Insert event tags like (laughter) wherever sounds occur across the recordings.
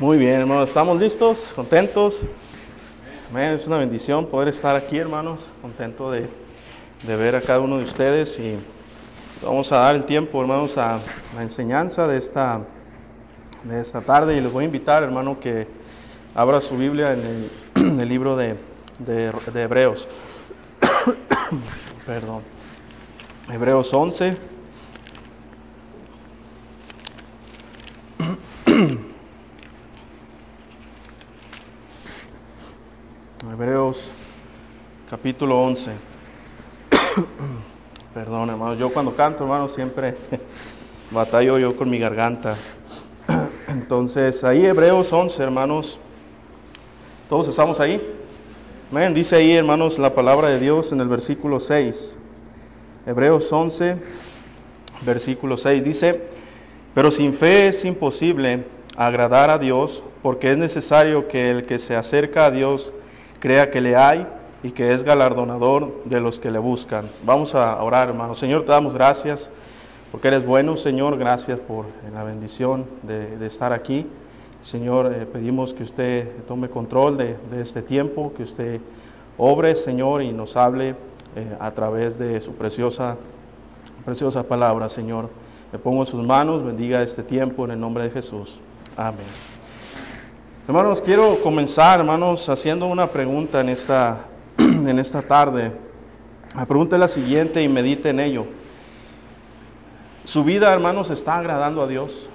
Muy bien, hermanos, ¿estamos listos? ¿Contentos? Amén, es una bendición poder estar aquí, hermanos. Contento de, de ver a cada uno de ustedes y vamos a dar el tiempo, hermanos, a la enseñanza de esta, de esta tarde y les voy a invitar, hermano, que abra su Biblia en el, (clears throat) libro de, de- de Hebreos. (coughs) Perdón. Hebreos 11. Hebreos capítulo 11. (coughs) Perdón, hermano. Yo cuando canto, hermano, siempre (laughs) batallo yo con mi garganta. (coughs) Entonces, ahí Hebreos 11, hermanos. Todos estamos ahí. Amén. Dice ahí, hermanos, la palabra de Dios en el versículo 6. Hebreos 11, versículo 6. Dice, pero sin fe es imposible agradar a Dios, porque es necesario que el que se acerca a Dios crea que le hay y que es galardonador de los que le buscan. Vamos a orar, hermanos. Señor, te damos gracias porque eres bueno, Señor. Gracias por la bendición de, estar aquí. Señor, eh, pedimos que usted tome control de, este tiempo, que usted obre, Señor, y nos hable eh, a través de su preciosa, preciosa palabra, Señor. Me pongo en sus manos, bendiga este tiempo en el nombre de Jesús. Amén. Hermanos, quiero comenzar, hermanos, haciendo una pregunta en esta, (clears throat) en esta tarde. La pregunta es la siguiente y medite en ello. ¿Su vida, hermanos, está agradando a Dios?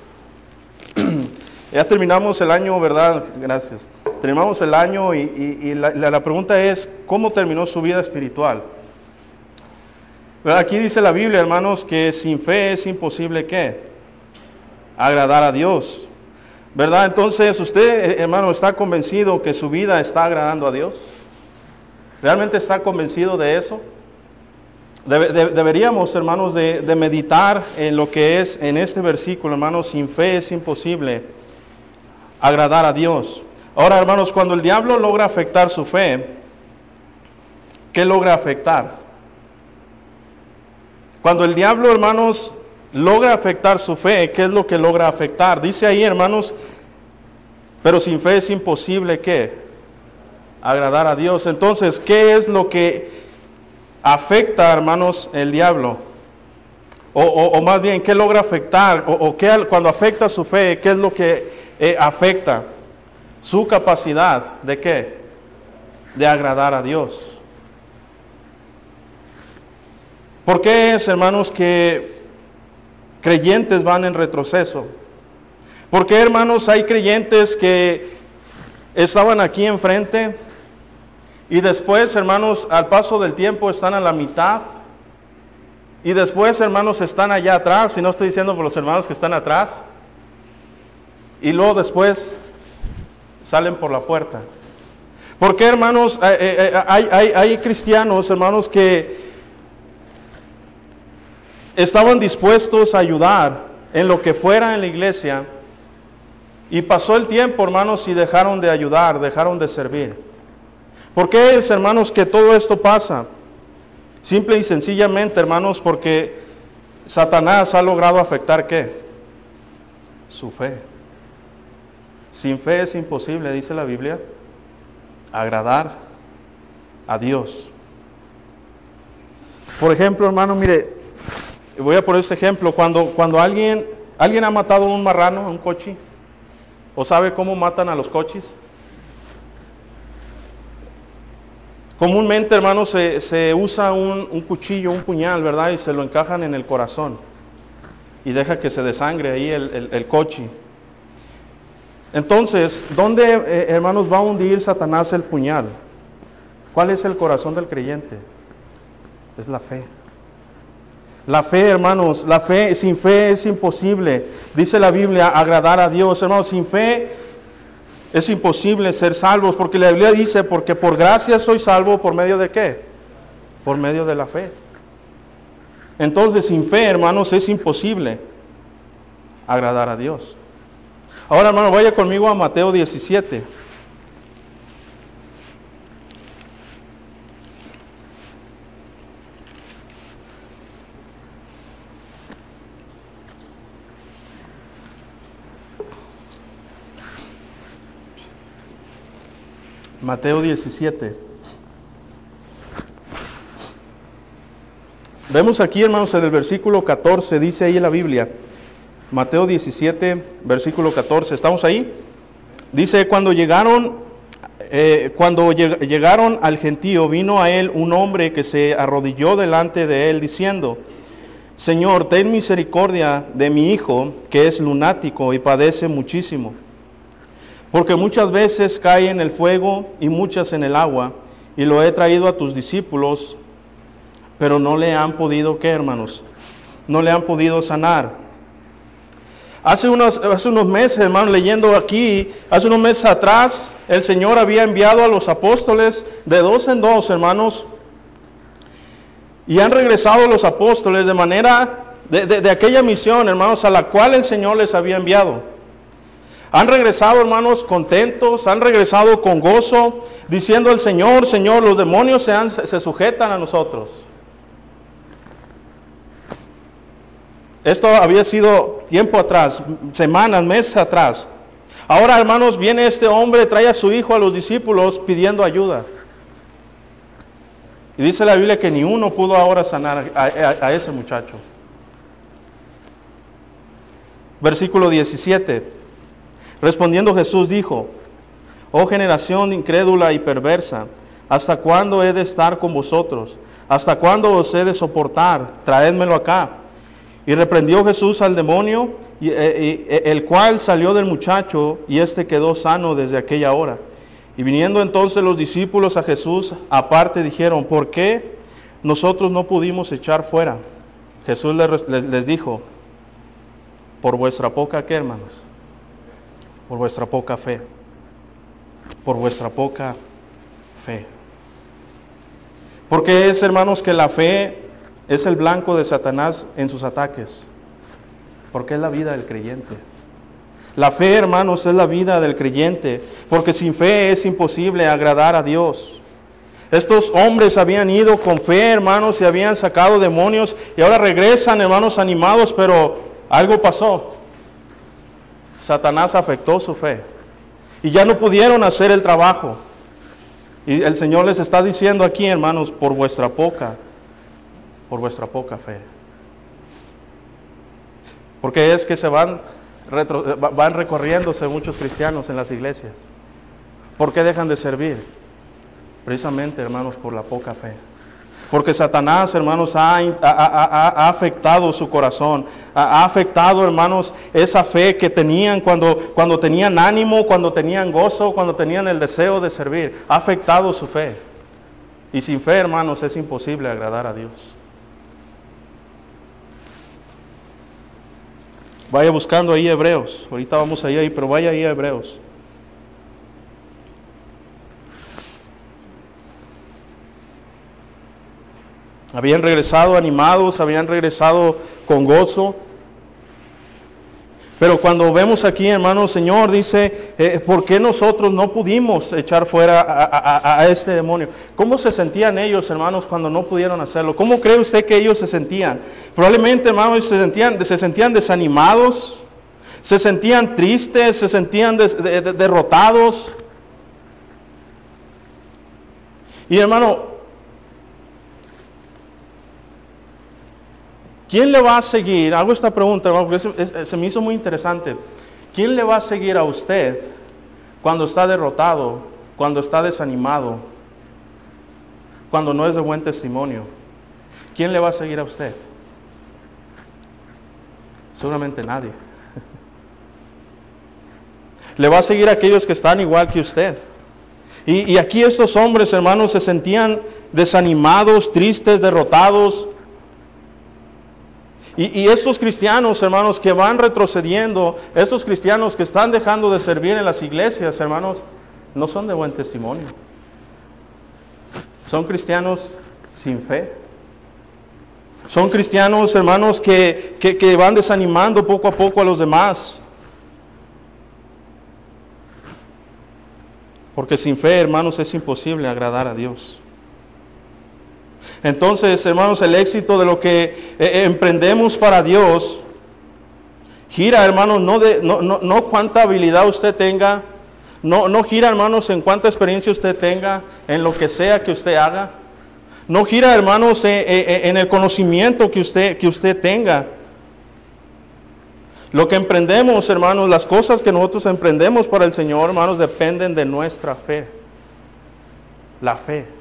(clears throat) ya terminamos el año, ¿verdad? Gracias. Terminamos el año y, la, pregunta es, ¿cómo terminó su vida espiritual? Aquí dice la Biblia, hermanos, que sin fe es imposible, ¿qué? Agradar a Dios. ¿Verdad? Entonces, usted, eh, hermano, está convencido que su vida está agradando a Dios. ¿Realmente está convencido de eso? Debe- de- deberíamos, hermanos, de, de meditar en lo que es en este versículo, hermanos, sin fe es imposible agradar a Dios. Ahora, hermanos, cuando el diablo logra afectar su fe, ¿qué logra afectar? Cuando el diablo, hermanos, logra afectar su fe, ¿qué es lo que logra afectar? Dice ahí, hermanos, pero sin fe es imposible que agradar a Dios. Entonces, ¿qué es lo que afecta, hermanos, el diablo? O, o- más bien, ¿qué logra afectar? O, qué cuando afecta su fe, ¿qué es lo que eh, afecta? Su capacidad de qué? De agradar a Dios. ¿Por qué es, hermanos, que creyentes van en retroceso? ¿Por qué, hermanos, hay creyentes que estaban aquí enfrente y después, hermanos, al paso del tiempo están a la mitad? Y después, hermanos, están allá atrás, y no estoy diciendo por los hermanos que están atrás. Y luego después salen por la puerta. ¿Por qué, hermanos, eh, eh, eh, hay cristianos, hermanos, que estaban dispuestos a ayudar en lo que fuera en la iglesia y pasó el tiempo, hermanos, y dejaron de ayudar, dejaron de servir. ¿Por qué es, hermanos, que todo esto pasa? Simple y sencillamente, hermanos, porque Satanás ha logrado afectar qué? Su fe. Sin fe es imposible, dice la Biblia, agradar a Dios. Por ejemplo, hermano, mire, voy a poner este ejemplo. Cuando, cuando alguien, alguien ha matado un marrano, un cochi, ¿o sabe cómo matan a los cochis? Comúnmente, hermano, se, se usa un, un cuchillo, un puñal, ¿verdad? Y se lo encajan en el corazón. Y deja que se desangre ahí el, el, cochi. Entonces, ¿dónde, eh, hermanos, va a hundir Satanás el puñal? ¿Cuál es el corazón del creyente? Es la fe. La fe, hermanos, la fe, sin fe es imposible. Dice la Biblia, agradar a Dios. Hermanos, sin fe es imposible ser salvos, porque la Biblia dice, porque por gracia soy salvo, ¿por medio de qué? Por medio de la fe. Entonces, sin fe, hermanos, es imposible agradar a Dios. Ahora, hermano, vaya conmigo a Mateo 17. Mateo 17. Vemos aquí, hermanos, en el versículo 14, dice ahí en la Biblia, Mateo 17, versículo 14, ¿estamos ahí? Dice, cuando llegaron, eh, cuando llegaron al gentío, vino a él un hombre que se arrodilló delante de él, diciendo, Señor, ten misericordia de mi hijo, que es lunático y padece muchísimo, porque muchas veces cae en el fuego y muchas en el agua, y lo he traído a tus discípulos pero no le han podido, ¿qué hermanos? No le han podido sanar. Hace unos, hace unos meses, hermanos, leyendo aquí, hace unos meses atrás, el Señor había enviado a los apóstoles de dos en dos, hermanos, y han regresado los apóstoles de manera, de, de aquella misión, hermanos, a la cual el Señor les había enviado. Han regresado, hermanos, contentos, han regresado con gozo, diciendo al Señor, Señor, los demonios se, se sujetan a nosotros. Esto había sido tiempo atrás, semanas, meses atrás. Ahora, hermanos, viene este hombre, trae a su hijo a los discípulos pidiendo ayuda. Y dice la Biblia que ni uno pudo ahora sanar a, ese muchacho. Versículo 17. Respondiendo Jesús dijo, oh generación incrédula y perversa, ¿hasta cuándo he de estar con vosotros? ¿Hasta cuándo os he de soportar? Traédmelo acá. Y reprendió Jesús al demonio, y, eh, eh, el cual salió del muchacho, y éste quedó sano desde aquella hora. Y viniendo entonces los discípulos a Jesús, aparte dijeron, ¿por qué nosotros no pudimos echar fuera? Jesús les, dijo, por vuestra poca, ¿qué hermanos? Por vuestra poca fe. Por vuestra poca fe. Porque es, hermanos, que la fe es el blanco de Satanás en sus ataques, porque es la vida del creyente. La fe, hermanos, es la vida del creyente, porque sin fe es imposible agradar a Dios. Estos hombres habían ido con fe, hermanos, y habían sacado demonios, y ahora regresan, hermanos, animados, pero algo pasó. Satanás afectó su fe, y ya no pudieron hacer el trabajo. Y el Señor les está diciendo aquí, hermanos, por vuestra poca por vuestra poca fe. Porque es que se van, van recorriéndose muchos cristianos en las iglesias. ¿Por qué dejan de servir? Precisamente, hermanos, por la poca fe. Porque Satanás, hermanos, ha, afectado su corazón, ha, afectado, hermanos, esa fe que tenían cuando, cuando tenían ánimo, cuando tenían gozo, cuando tenían el deseo de servir. Ha afectado su fe. Y sin fe, hermanos, es imposible agradar a Dios. Vaya buscando ahí Hebreos. Ahorita vamos ahí, pero vaya ahí Hebreos. Habían regresado animados, habían regresado con gozo. Pero cuando vemos aquí, hermano, Señor dice, eh, ¿por qué nosotros no pudimos echar fuera a, este demonio? ¿Cómo se sentían ellos, hermanos, cuando no pudieron hacerlo? ¿Cómo cree usted que ellos se sentían? Probablemente, hermanos, se sentían, se sentían desanimados, se sentían tristes, se sentían derrotados. Y hermano, ¿Quién le va a seguir? Hago esta pregunta, porque se me hizo muy interesante. ¿Quién le va a seguir a usted cuando está derrotado, cuando está desanimado, cuando no es de buen testimonio? ¿Quién le va a seguir a usted? Seguramente nadie. (laughs) Le va a seguir a aquellos que están igual que usted. Y, y aquí estos hombres, hermanos, se sentían desanimados, tristes, derrotados, y, estos cristianos, hermanos, que van retrocediendo, estos cristianos que están dejando de servir en las iglesias, hermanos, no son de buen testimonio. Son cristianos sin fe. Son cristianos, hermanos, que, que van desanimando poco a poco a los demás. Porque sin fe, hermanos, es imposible agradar a Dios. Entonces, hermanos, el éxito de lo que eh, eh, emprendemos para Dios gira, hermanos, no, de, no, no, no cuánta habilidad usted tenga, No, no gira, hermanos, en cuánta experiencia usted tenga, en lo que sea que usted haga. No gira, hermanos, en, en- el conocimiento que usted, que usted tenga. Lo que emprendemos, hermanos, las cosas que nosotros emprendemos para el Señor, hermanos, dependen de nuestra fe. La fe.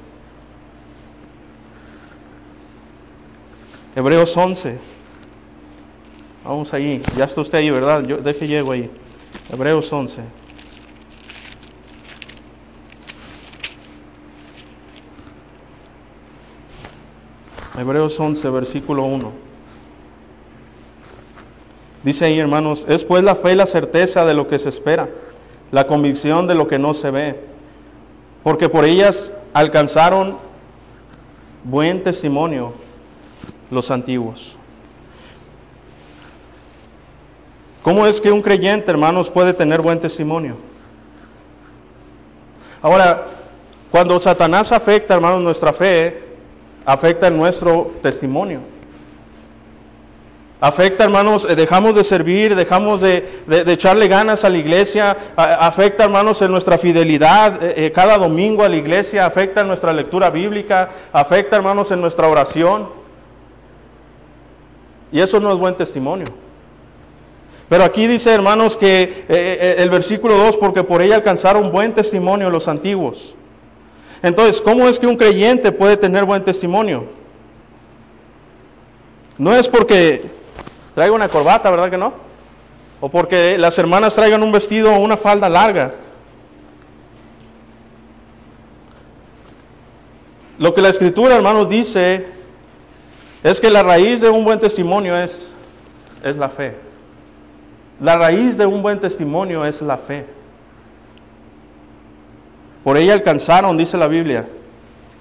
Hebreos 11. Vamos ahí. Ya está usted ahí, ¿verdad? Yo deje llego ahí. Hebreos 11. Hebreos 11, versículo 1. Dice ahí, hermanos, es pues la fe la certeza de lo que se espera, la convicción de lo que no se ve, porque por ellas alcanzaron buen testimonio los antiguos. ¿Cómo es que un creyente, hermanos, puede tener buen testimonio? Ahora, cuando Satanás afecta, hermanos, nuestra fe, afecta nuestro testimonio. Afecta, hermanos, eh, dejamos de servir, dejamos de, echarle ganas a la iglesia, afecta, hermanos, en nuestra fidelidad eh, eh, cada domingo a la iglesia, afecta en nuestra lectura bíblica, afecta, hermanos, en nuestra oración. Y eso no es buen testimonio. Pero aquí dice, hermanos, que eh, eh, el versículo 2, porque por ella alcanzaron buen testimonio los antiguos. Entonces, ¿cómo es que un creyente puede tener buen testimonio? No es porque traiga una corbata, ¿verdad que no? O porque las hermanas traigan un vestido o una falda larga. Lo que la escritura, hermanos, dice es que la raíz de un buen testimonio es, es la fe. La raíz de un buen testimonio es la fe. Por ella alcanzaron, dice la Biblia,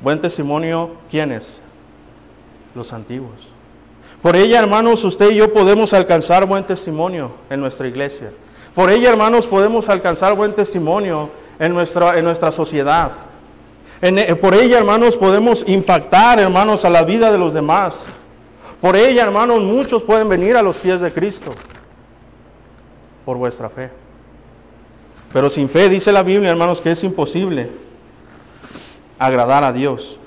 buen testimonio, ¿quiénes? Los antiguos. Por ella, hermanos, usted y yo podemos alcanzar buen testimonio en nuestra iglesia. Por ella, hermanos, podemos alcanzar buen testimonio en nuestra, en nuestra sociedad. Eh, por ella, hermanos, podemos impactar, hermanos, a la vida de los demás. Por ella, hermanos, muchos pueden venir a los pies de Cristo por vuestra fe. Pero sin fe, dice la Biblia, hermanos, que es imposible agradar a Dios.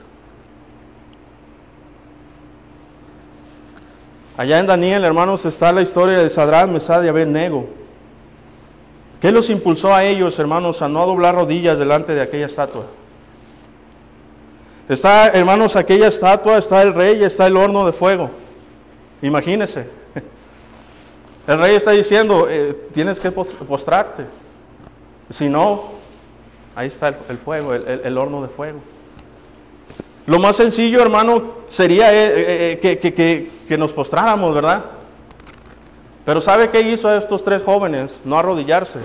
Allá en Daniel, hermanos, está la historia de Sadrach, Mesad y Abednego. ¿Qué los impulsó a ellos, hermanos, a no doblar rodillas delante de aquella estatua? Está, hermanos, aquella estatua, está el rey, está el horno de fuego. Imagínense. (laughs) El rey está diciendo, eh, tienes que pos- postrarte. Si no, ahí está el, fuego, el, horno de fuego. Lo más sencillo, hermano, sería eh, eh, que, que- que- que nos postráramos, ¿verdad? Pero ¿sabe qué hizo a estos tres jóvenes? No arrodillarse.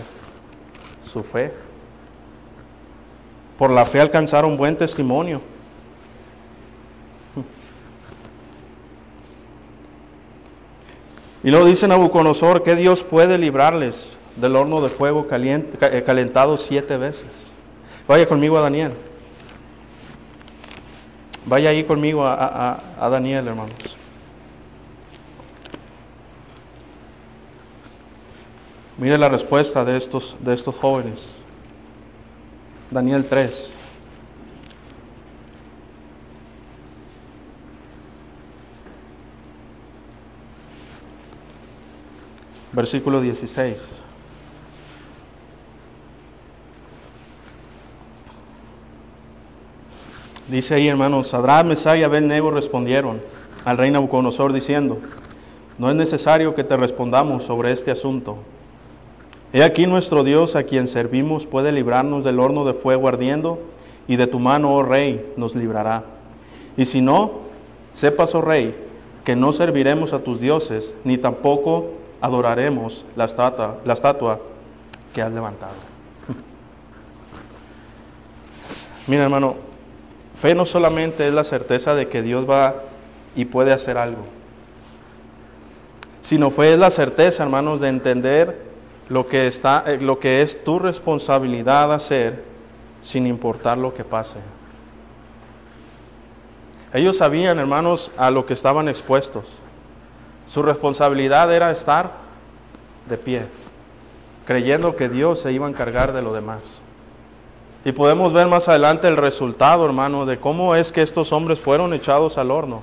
Su fe. Por la fe alcanzaron buen testimonio. Y luego dice Nabucodonosor que Dios puede librarles del horno de fuego eh, calentado siete veces. Vaya conmigo a Daniel. Vaya ahí conmigo a, a- a- a Daniel, hermanos. Mire la respuesta de estos, de estos jóvenes. Daniel 3. Versículo 16. Dice ahí, hermanos, Sadrach, Mesach y Abednego respondieron al rey Nabucodonosor diciendo, no es necesario que te respondamos sobre este asunto. He aquí nuestro Dios a quien servimos puede librarnos del horno de fuego ardiendo y de tu mano, oh rey, nos librará. Y si no, sepas, oh rey, que no serviremos a tus dioses, ni tampoco adoraremos la estatua, la estatua que has levantado. (laughs) Mira, hermano, fe no solamente es la certeza de que Dios va y puede hacer algo, sino fe es la certeza, hermanos, de entender lo que, está, eh, lo que es tu responsabilidad hacer sin importar lo que pase. Ellos sabían, hermanos, a lo que estaban expuestos. Su responsabilidad era estar de pie, creyendo que Dios se iba a encargar de lo demás. Y podemos ver más adelante el resultado, hermano, de cómo es que estos hombres fueron echados al horno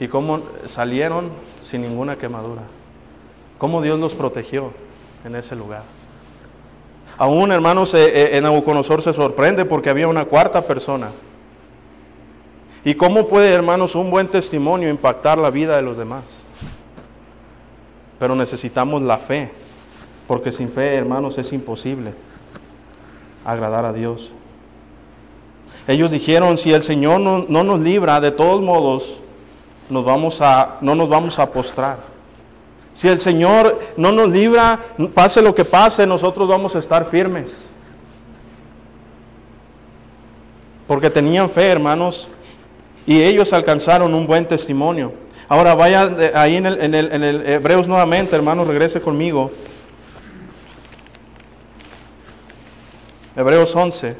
y cómo salieron sin ninguna quemadura. Cómo Dios los protegió en ese lugar. Aún, hermanos, eh, eh, en Nabucodonosor se sorprende porque había una cuarta persona. ¿Y cómo puede, hermanos, un buen testimonio impactar la vida de los demás? Pero necesitamos la fe, porque sin fe, hermanos, es imposible agradar a Dios. Ellos dijeron, si el Señor no, no, nos libra, de todos modos, nos vamos a, no nos vamos a postrar. Si el Señor no nos libra, pase lo que pase, nosotros vamos a estar firmes. Porque tenían fe, hermanos, y ellos alcanzaron un buen testimonio. Ahora vaya ahí en el, en el, en el Hebreos nuevamente, hermanos, regrese conmigo. Hebreos 11.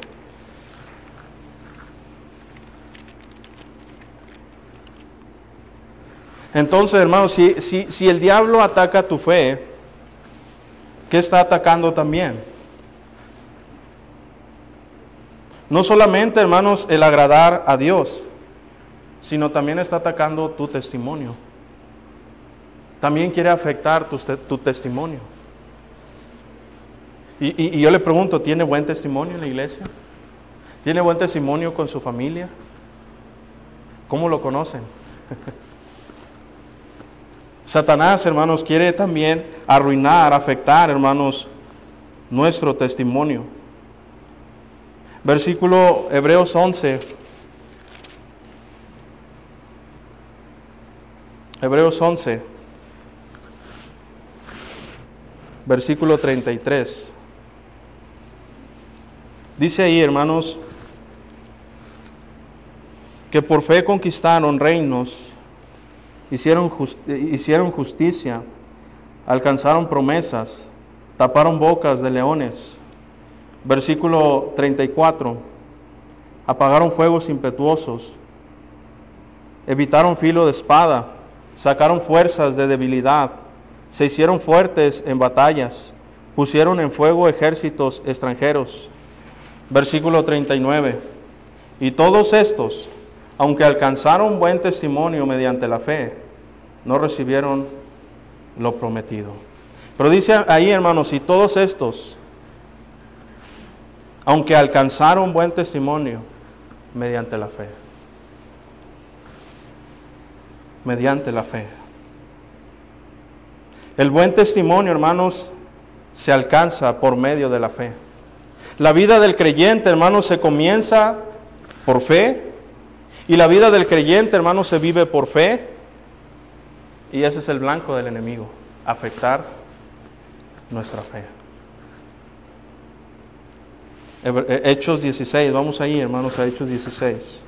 Entonces, hermanos, si, si, si, el diablo ataca tu fe, ¿qué está atacando también? No solamente, hermanos, el agradar a Dios, sino también está atacando tu testimonio. También quiere afectar tu, testimonio. Y, y, yo le pregunto, ¿tiene buen testimonio en la iglesia? ¿Tiene buen testimonio con su familia? ¿Cómo lo conocen? (laughs) Satanás, hermanos, quiere también arruinar, afectar, hermanos, nuestro testimonio. Versículo Hebreos 11. Hebreos 11. Versículo 33. Dice ahí, hermanos, que por fe conquistaron reinos, hicieron, justicia, alcanzaron promesas, taparon bocas de leones. Versículo 34, apagaron fuegos impetuosos, evitaron filo de espada, sacaron fuerzas de debilidad, se hicieron fuertes en batallas, pusieron en fuego ejércitos extranjeros Versículo 39. Y todos estos, aunque alcanzaron buen testimonio mediante la fe, no recibieron lo prometido. Pero dice ahí, hermanos, y todos estos, aunque alcanzaron buen testimonio mediante la fe. Mediante la fe. El buen testimonio, hermanos, se alcanza por medio de la fe. La vida del creyente, hermano, se comienza por fe. Y la vida del creyente, hermano, se vive por fe. Y ese es el blanco del enemigo, afectar nuestra fe. Eh, Hechos 16, vamos ahí, hermanos, a Hechos 16.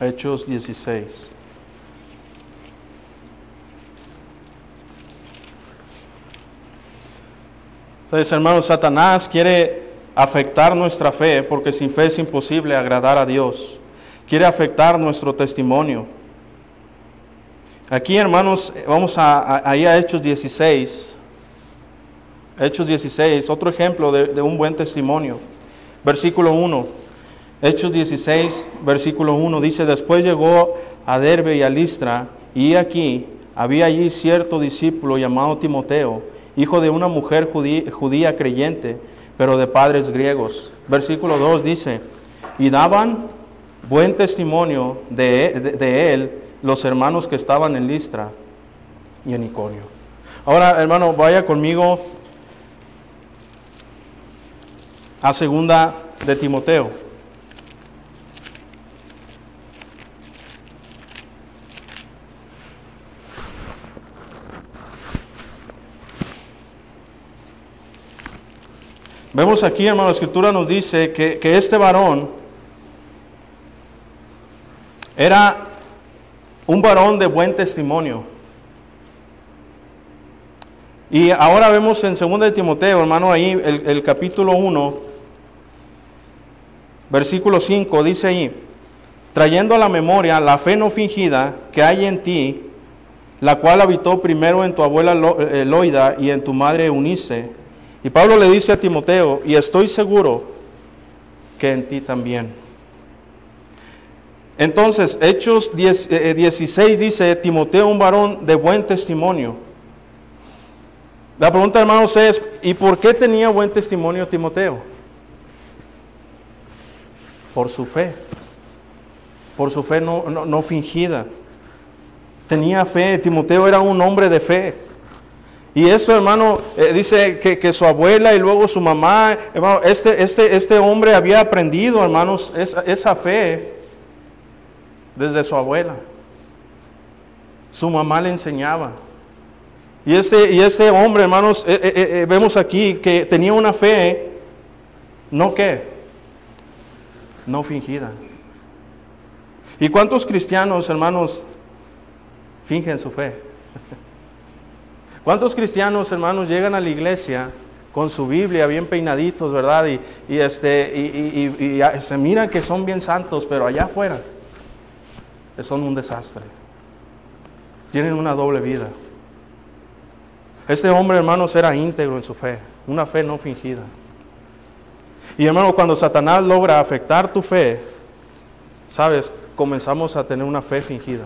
Hechos 16. Entonces, hermanos, Satanás quiere afectar nuestra fe, porque sin fe es imposible agradar a Dios. Quiere afectar nuestro testimonio. Aquí, hermanos, vamos a, ahí a Hechos 16. Hechos 16, otro ejemplo de, de un buen testimonio. Versículo 1. Hechos 16, versículo 1 dice, después llegó a Derbe y a Listra, y aquí había allí cierto discípulo llamado Timoteo, hijo de una mujer judía, creyente, pero de padres griegos. Versículo 2 dice, y daban buen testimonio de, él los hermanos que estaban en Listra y en Iconio. Ahora, hermano, vaya conmigo a segunda de Timoteo. Vemos aquí, hermano, la escritura nos dice que, este varón era un varón de buen testimonio. Y ahora vemos en 2 de Timoteo, hermano, ahí el, el capítulo 1, versículo 5, dice ahí, trayendo a la memoria la fe no fingida que hay en ti, la cual habitó primero en tu abuela Lo- eh, Loida y en tu madre Eunice. Y Pablo le dice a Timoteo, y estoy seguro que en ti también. Entonces, Hechos 10, eh, 16 dice, Timoteo, un varón de buen testimonio. La pregunta, hermanos, es, ¿y por qué tenía buen testimonio Timoteo? Por su fe. Por su fe no, no, no fingida. Tenía fe. Timoteo era un hombre de fe. Y eso, hermano, eh, dice que, su abuela y luego su mamá, hermano, este, este, este hombre había aprendido, hermanos, esa, fe desde su abuela. Su mamá le enseñaba. Y este, y este hombre, hermanos, eh, eh, vemos aquí que tenía una fe, no que, no fingida. ¿Y cuántos cristianos, hermanos, fingen su fe? (laughs) ¿Cuántos cristianos, hermanos, llegan a la iglesia con su Biblia bien peinaditos, verdad? Y, este, y se miran que son bien santos, pero allá afuera son un desastre. Tienen una doble vida. Este hombre, hermanos, era íntegro en su fe, una fe no fingida. Y hermano, cuando Satanás logra afectar tu fe, sabes, comenzamos a tener una fe fingida.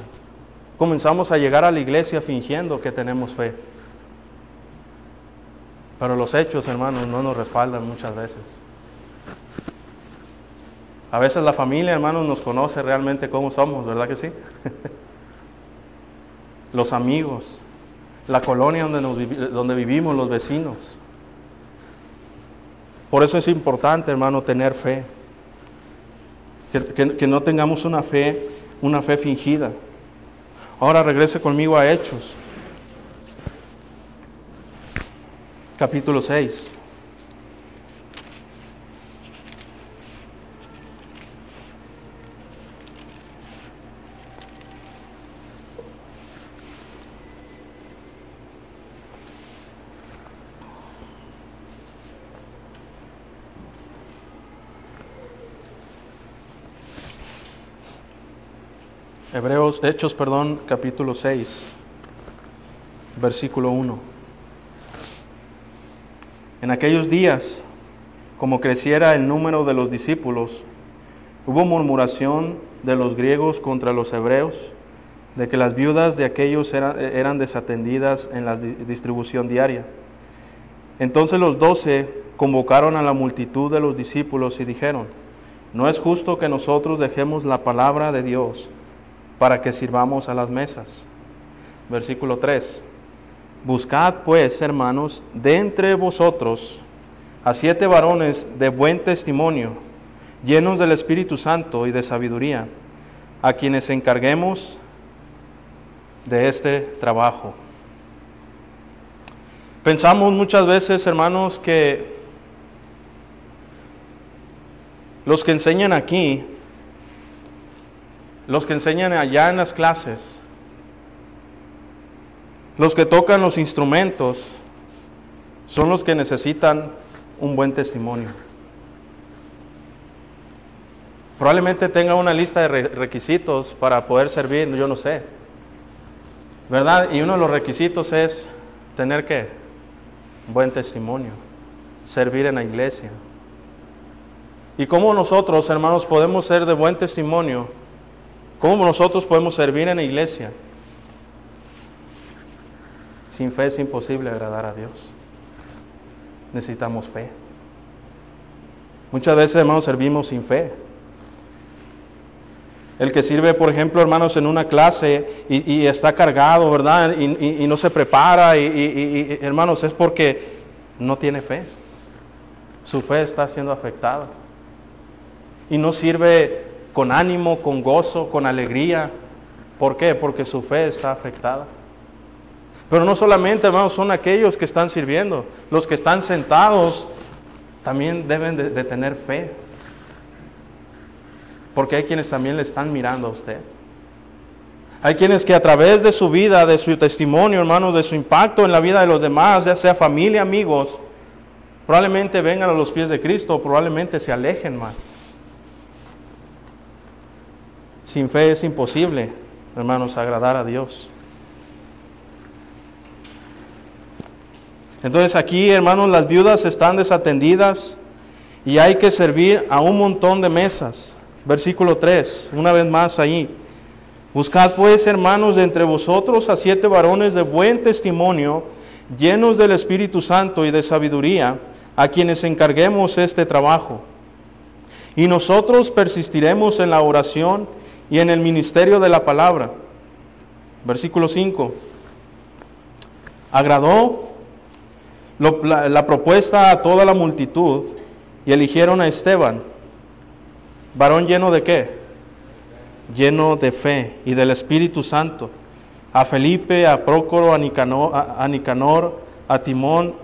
Comenzamos a llegar a la iglesia fingiendo que tenemos fe. Pero los hechos, hermanos, no nos respaldan muchas veces. A veces la familia, hermanos, nos conoce realmente cómo somos, ¿verdad que sí? (laughs) los amigos, la colonia donde, donde vivimos, los vecinos. Por eso es importante, hermano, tener fe. Que, que- que no tengamos una fe, una fe fingida. Ahora regrese conmigo a Hechos. Capítulo 6. Hebreos, Hechos, perdón, capítulo 6, versículo 1. En aquellos días, como creciera el número de los discípulos, hubo murmuración de los griegos contra los hebreos, de que las viudas de aquellos eran, eran desatendidas en la di- distribución diaria. Entonces los doce convocaron a la multitud de los discípulos y dijeron, no es justo que nosotros dejemos la palabra de Dios para que sirvamos a las mesas. Versículo 3. Buscad pues, hermanos, de entre vosotros a siete varones de buen testimonio, llenos del Espíritu Santo y de sabiduría, a quienes encarguemos de este trabajo. Pensamos muchas veces, hermanos, que los que enseñan aquí, los que enseñan allá en las clases, los que tocan los instrumentos, son los que necesitan un buen testimonio. Probablemente tenga una lista de re- requisitos para poder servir, yo no sé. ¿Verdad? Y uno de los requisitos es tener que buen testimonio, servir en la iglesia. ¿Y cómo nosotros, hermanos, podemos ser de buen testimonio? ¿Cómo nosotros podemos servir en la iglesia? Sin fe es imposible agradar a Dios. Necesitamos fe. Muchas veces, hermanos, servimos sin fe. El que sirve, por ejemplo, hermanos, en una clase y, está cargado, ¿verdad? Y, y- y no se prepara, y- hermanos, es porque no tiene fe. Su fe está siendo afectada. Y no sirve con ánimo, con gozo, con alegría. ¿Por qué? Porque su fe está afectada. Pero no solamente, hermanos, son aquellos que están sirviendo. Los que están sentados también deben de, tener fe. Porque hay quienes también le están mirando a usted. Hay quienes que a través de su vida, de su testimonio, hermanos, de su impacto en la vida de los demás, ya sea familia, amigos, probablemente vengan a los pies de Cristo, probablemente se alejen más. Sin fe es imposible, hermanos, agradar a Dios. Entonces aquí, hermanos, las viudas están desatendidas y hay que servir a un montón de mesas. Versículo 3, una vez más ahí. Buscad pues, hermanos, de entre vosotros a siete varones de buen testimonio, llenos del Espíritu Santo y de sabiduría, a quienes encarguemos este trabajo. Y nosotros persistiremos en la oración y en el ministerio de la palabra. Versículo 5. Agradó la, propuesta a toda la multitud y eligieron a Esteban, varón lleno de qué? lleno de fe y del Espíritu Santo, a Felipe, a Prócoro, a Nicanor, a, Timón,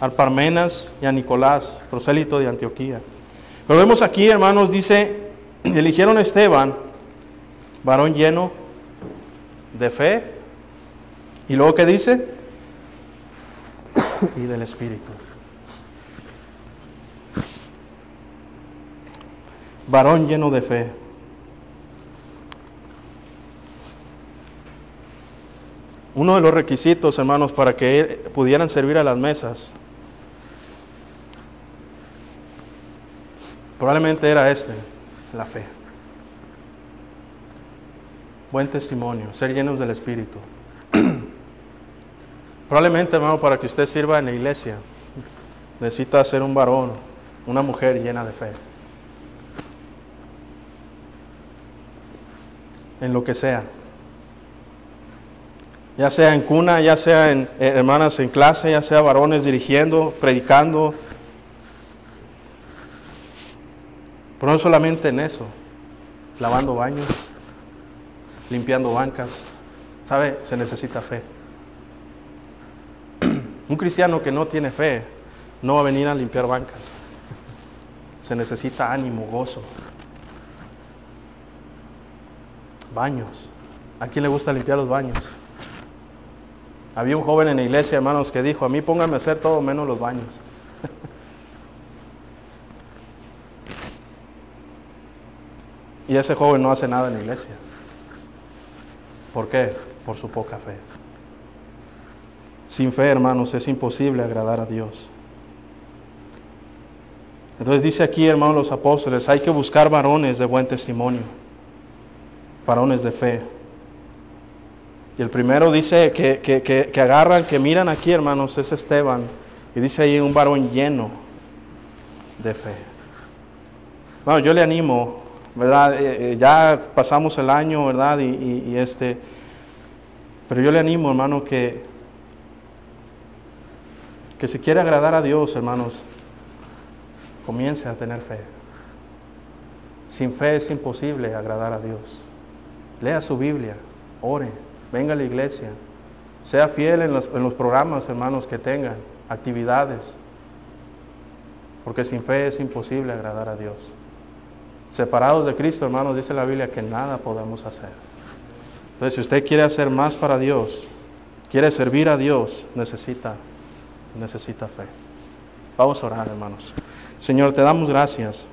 a Parmenas y a Nicolás, prosélito de Antioquía. Pero vemos aquí, hermanos, dice, (clears throat) eligieron a Esteban, varón lleno de fe, y luego que dice, y del Espíritu. Varón lleno de fe. Uno de los requisitos, hermanos, para que pudieran servir a las mesas, probablemente era este, la fe. Buen testimonio, ser llenos del Espíritu. Probablemente, hermano, para que usted sirva en la iglesia, necesita ser un varón, una mujer llena de fe. En lo que sea ya sea en cuna, ya sea en eh, hermanas en clase, ya sea varones dirigiendo, predicando. Pero no solamente en eso, lavando baños, limpiando bancas. ¿Sabe? Se necesita fe. Un cristiano que no tiene fe no va a venir a limpiar bancas. Se necesita ánimo, gozo. Baños. ¿A quién le gusta limpiar los baños? Había un joven en la iglesia, hermanos, que dijo, a mí póngame a hacer todo menos los baños. (laughs) y ese joven no hace nada en la iglesia. ¿Por qué? Por su poca fe. Sin fe, hermanos, es imposible agradar a Dios. Entonces dice aquí, hermanos los apóstoles, hay que buscar varones de buen testimonio, varones de fe. Y el primero dice que, agarran, que miran aquí, hermanos, es Esteban. Y dice ahí un varón lleno de fe. Bueno, yo le animo, ¿verdad? Eh, eh, ya pasamos el año, ¿verdad? Y, este, pero yo le animo, hermano, que, que si quiere agradar a Dios, hermanos, comience a tener fe. Sin fe es imposible agradar a Dios. Lea su Biblia, ore venga a la iglesia, sea fiel en los, programas, hermanos, que tengan, actividades, porque sin fe es imposible agradar a Dios. Separados de Cristo, hermanos, dice la Biblia que nada podemos hacer. Entonces, si usted quiere hacer más para Dios, quiere servir a Dios, necesita, necesita fe. Vamos a orar, hermanos. Señor, te damos gracias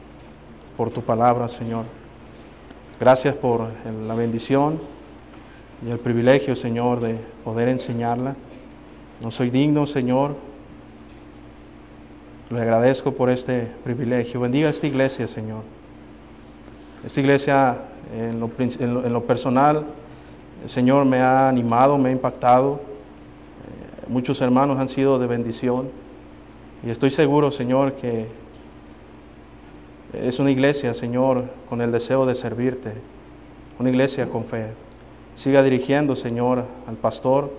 por tu palabra, Señor. Gracias por la bendición y el privilegio, Señor, de poder enseñarla. No soy digno, Señor. Le agradezco por este privilegio. Bendiga esta iglesia, Señor. Esta iglesia, en lo, personal, el Señor me ha animado, me ha impactado. Muchos hermanos han sido de bendición. Y estoy seguro, Señor, que es una iglesia, Señor, con el deseo de servirte. Una iglesia con fe. Siga dirigiendo, Señor, al pastor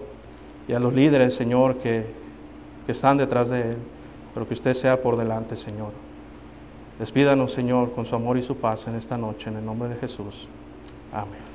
y a los líderes, Señor, que, que están detrás de él, pero que usted sea por delante, Señor. Despídanos, Señor, con su amor y su paz en esta noche, en el nombre de Jesús. Amén.